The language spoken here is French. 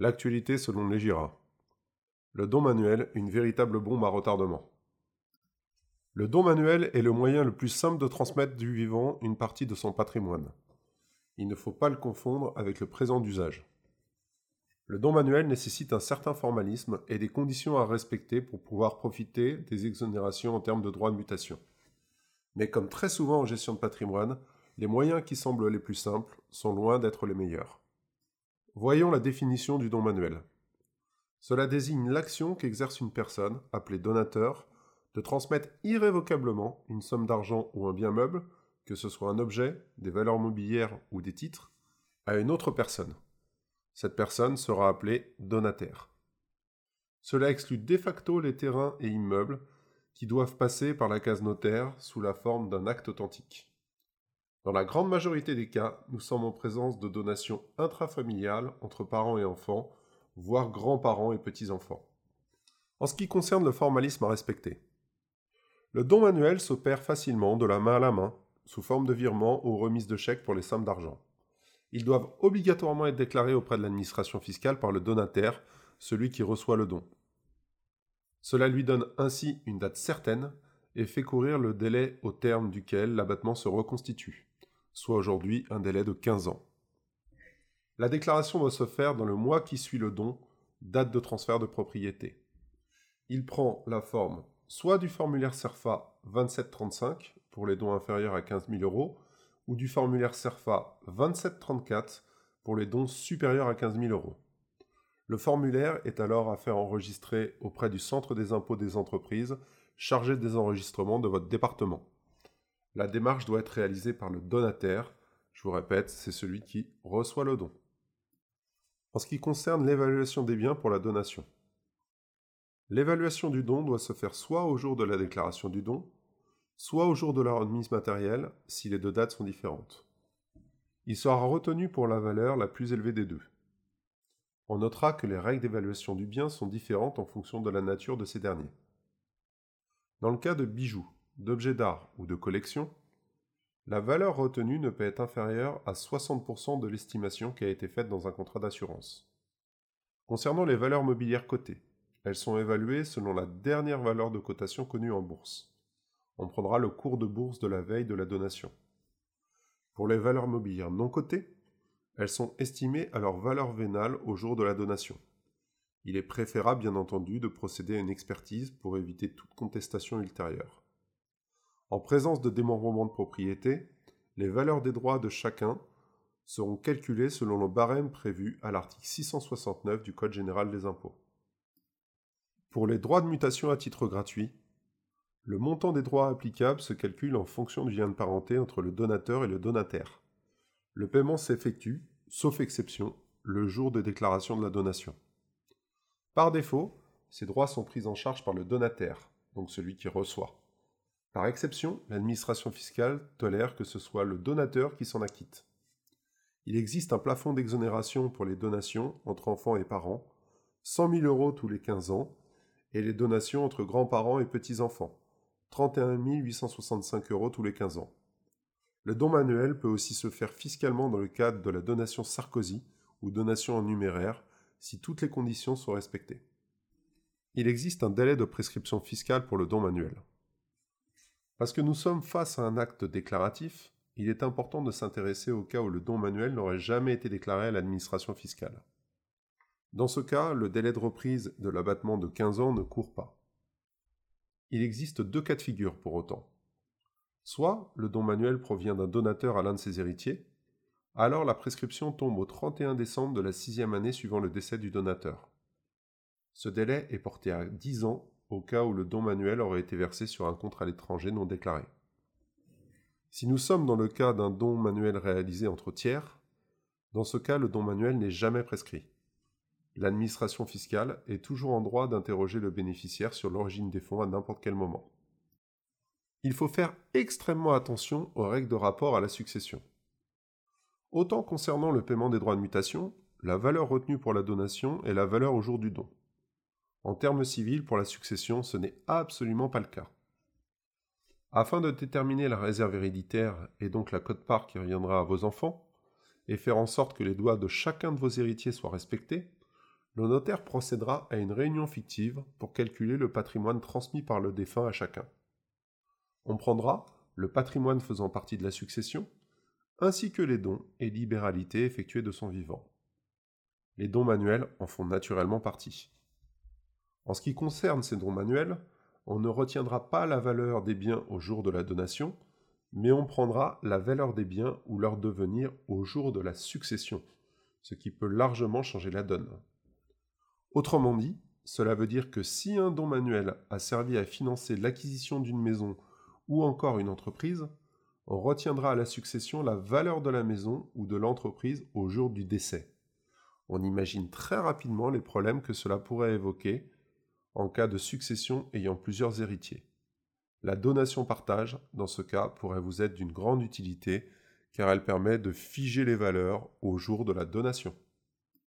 L'actualité selon les Gira. Le don manuel, une véritable bombe à retardement. Le don manuel est le moyen le plus simple de transmettre du vivant une partie de son patrimoine. Il ne faut pas le confondre avec le présent d'usage. Le don manuel nécessite un certain formalisme et des conditions à respecter pour pouvoir profiter des exonérations en termes de droits de mutation. Mais comme très souvent en gestion de patrimoine, les moyens qui semblent les plus simples sont loin d'être les meilleurs. Voyons la définition du don manuel. Cela désigne l'action qu'exerce une personne, appelée donateur, de transmettre irrévocablement une somme d'argent ou un bien meuble, que ce soit un objet, des valeurs mobilières ou des titres, à une autre personne. Cette personne sera appelée donataire. Cela exclut de facto les terrains et immeubles qui doivent passer par la case notaire sous la forme d'un acte authentique. Dans la grande majorité des cas, nous sommes en présence de donations intrafamiliales entre parents et enfants, voire grands-parents et petits-enfants. En ce qui concerne le formalisme à respecter, le don manuel s'opère facilement de la main à la main, sous forme de virement ou remise de chèques pour les sommes d'argent. Ils doivent obligatoirement être déclarés auprès de l'administration fiscale par le donataire, celui qui reçoit le don. Cela lui donne ainsi une date certaine et fait courir le délai au terme duquel l'abattement se reconstitue soit aujourd'hui un délai de 15 ans. La déclaration doit se faire dans le mois qui suit le don, date de transfert de propriété. Il prend la forme soit du formulaire CERFA 2735 pour les dons inférieurs à 15 000 euros, ou du formulaire CERFA 2734 pour les dons supérieurs à 15 000 euros. Le formulaire est alors à faire enregistrer auprès du Centre des impôts des entreprises chargé des enregistrements de votre département. La démarche doit être réalisée par le donataire. Je vous répète, c'est celui qui reçoit le don. En ce qui concerne l'évaluation des biens pour la donation. L'évaluation du don doit se faire soit au jour de la déclaration du don, soit au jour de la remise matérielle si les deux dates sont différentes. Il sera retenu pour la valeur la plus élevée des deux. On notera que les règles d'évaluation du bien sont différentes en fonction de la nature de ces derniers. Dans le cas de bijoux, d'objets d'art ou de collection, la valeur retenue ne peut être inférieure à 60% de l'estimation qui a été faite dans un contrat d'assurance. Concernant les valeurs mobilières cotées, elles sont évaluées selon la dernière valeur de cotation connue en bourse. On prendra le cours de bourse de la veille de la donation. Pour les valeurs mobilières non cotées, elles sont estimées à leur valeur vénale au jour de la donation. Il est préférable bien entendu de procéder à une expertise pour éviter toute contestation ultérieure. En présence de démembrement de propriété, les valeurs des droits de chacun seront calculées selon le barème prévu à l'article 669 du Code général des impôts. Pour les droits de mutation à titre gratuit, le montant des droits applicables se calcule en fonction du lien de parenté entre le donateur et le donataire. Le paiement s'effectue, sauf exception, le jour de déclaration de la donation. Par défaut, ces droits sont pris en charge par le donataire, donc celui qui reçoit. Par exception, l'administration fiscale tolère que ce soit le donateur qui s'en acquitte. Il existe un plafond d'exonération pour les donations entre enfants et parents, 100 000 euros tous les 15 ans, et les donations entre grands-parents et petits-enfants, 31 865 euros tous les 15 ans. Le don manuel peut aussi se faire fiscalement dans le cadre de la donation Sarkozy ou donation en numéraire, si toutes les conditions sont respectées. Il existe un délai de prescription fiscale pour le don manuel. Parce que nous sommes face à un acte déclaratif, il est important de s'intéresser au cas où le don manuel n'aurait jamais été déclaré à l'administration fiscale. Dans ce cas, le délai de reprise de l'abattement de 15 ans ne court pas. Il existe deux cas de figure pour autant. Soit le don manuel provient d'un donateur à l'un de ses héritiers, alors la prescription tombe au 31 décembre de la sixième année suivant le décès du donateur. Ce délai est porté à 10 ans au cas où le don manuel aurait été versé sur un compte à l'étranger non déclaré. Si nous sommes dans le cas d'un don manuel réalisé entre tiers, dans ce cas le don manuel n'est jamais prescrit. L'administration fiscale est toujours en droit d'interroger le bénéficiaire sur l'origine des fonds à n'importe quel moment. Il faut faire extrêmement attention aux règles de rapport à la succession. Autant concernant le paiement des droits de mutation, la valeur retenue pour la donation est la valeur au jour du don. En termes civils, pour la succession, ce n'est absolument pas le cas. Afin de déterminer la réserve héréditaire et donc la cote-part qui reviendra à vos enfants, et faire en sorte que les droits de chacun de vos héritiers soient respectés, le notaire procédera à une réunion fictive pour calculer le patrimoine transmis par le défunt à chacun. On prendra le patrimoine faisant partie de la succession, ainsi que les dons et libéralités effectués de son vivant. Les dons manuels en font naturellement partie. En ce qui concerne ces dons manuels, on ne retiendra pas la valeur des biens au jour de la donation, mais on prendra la valeur des biens ou leur devenir au jour de la succession, ce qui peut largement changer la donne. Autrement dit, cela veut dire que si un don manuel a servi à financer l'acquisition d'une maison ou encore une entreprise, on retiendra à la succession la valeur de la maison ou de l'entreprise au jour du décès. On imagine très rapidement les problèmes que cela pourrait évoquer en cas de succession ayant plusieurs héritiers. La donation-partage, dans ce cas, pourrait vous être d'une grande utilité car elle permet de figer les valeurs au jour de la donation.